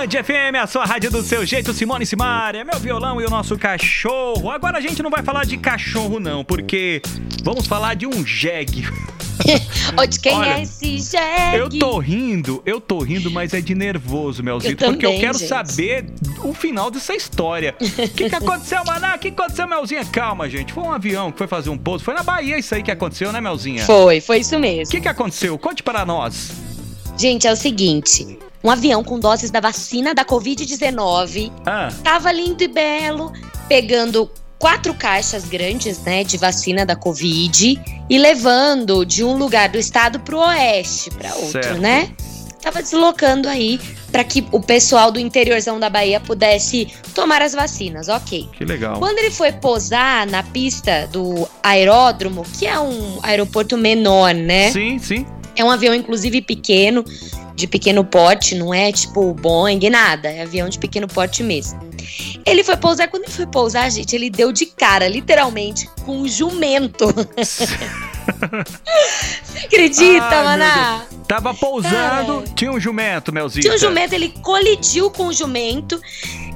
Band FM, a sua rádio do seu jeito, Simone Simaria, meu violão e o nosso cachorro. Agora a gente não vai falar de cachorro, não, porque vamos falar de um jegue. De quem Olha, é esse jegue? Eu tô rindo, eu tô rindo, mas é de nervoso, Melzito, Eu porque eu quero gente. saber o final dessa história. O que, que aconteceu, Maná? O que aconteceu, Melzinha? Calma, gente. Foi um avião que foi fazer um pouso. Foi na Bahia isso aí que aconteceu, né, Melzinha? Foi, foi isso O mesmo. que, que aconteceu? Conte para nós. Gente, é o seguinte: um avião com doses da vacina da Covid-19 Ah, tava lindo e belo, pegando quatro caixas grandes, né, de vacina da Covid e levando de um lugar do estado pro oeste para outro, Certo. né? Tava deslocando aí para que o pessoal do interiorzão da Bahia pudesse tomar as vacinas, ok. que legal. Quando ele foi posar na pista do aeródromo, que é um aeroporto menor, né? Sim, sim. É um avião, inclusive, pequeno, de pequeno porte, não é tipo Boeing, nada. É avião de pequeno porte mesmo. Ele foi pousar, quando ele foi pousar, gente, ele deu de cara, literalmente, com um jumento. Você acredita, Ai, maná? Tava pousando, tinha um jumento, Melzita. Tinha um jumento, ele colidiu com o jumento.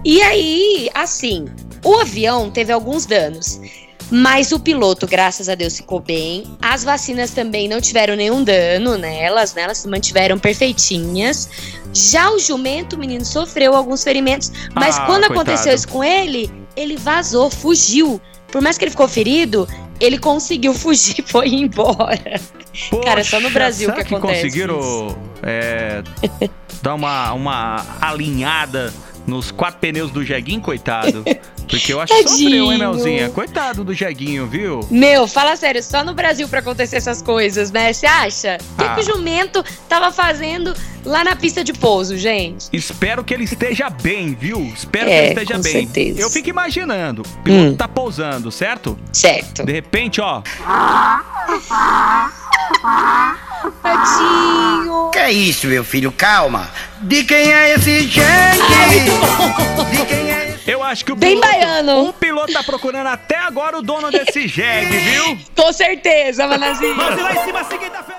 E aí, assim, o avião teve alguns danos. Mas o piloto, graças a Deus, ficou bem. As vacinas também não tiveram nenhum dano nelas, né? Elas se mantiveram perfeitinhas. Já o jumento, o menino, sofreu alguns ferimentos. Mas Ah, quando coitado. aconteceu isso com ele, ele vazou, fugiu. Por mais que ele ficou ferido, ele conseguiu fugir e foi embora. Cara, só no Poxa, Brasil que acontece conseguiram é, dar uma, uma alinhada nos quatro pneus do Jeguinho, coitado? Porque eu acho que sofreu, hein, Tadinho. Melzinha? Coitado do Jeguinho, viu? Meu, fala sério, só no Brasil pra acontecer essas coisas, né? Você acha? O que, Ah. que o jumento tava fazendo lá na pista de pouso, gente? Espero que ele esteja bem, viu? Espero que É, ele esteja com bem. certeza. Eu fico imaginando. O piloto Hum. tá pousando, certo? Certo. De repente, ó. Tadinho. Que é isso, meu filho? Calma. De quem é esse jegue? De quem é acho que o Bem piloto, baiano. o piloto tá procurando até agora o dono desse jegue, viu? Com certeza, Manazinho. Mas lá em cima, segunda-feira.